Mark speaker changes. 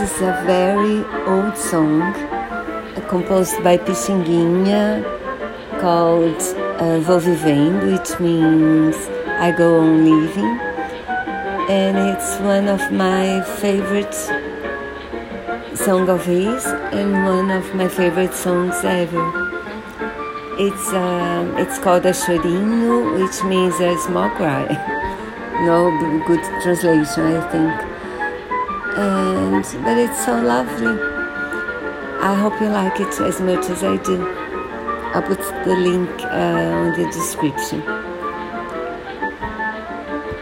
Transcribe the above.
Speaker 1: This is a very old song uh, composed by Pixinguinha called uh, Vou Vivendo, which means I go on living. And it's one of my favorite song of his and one of my favorite songs ever. It's um, it's called a chorinho, which means a small cry. no good translation, I think and but it's so lovely. I hope you like it as much as I do. I'll put the link uh, on the description.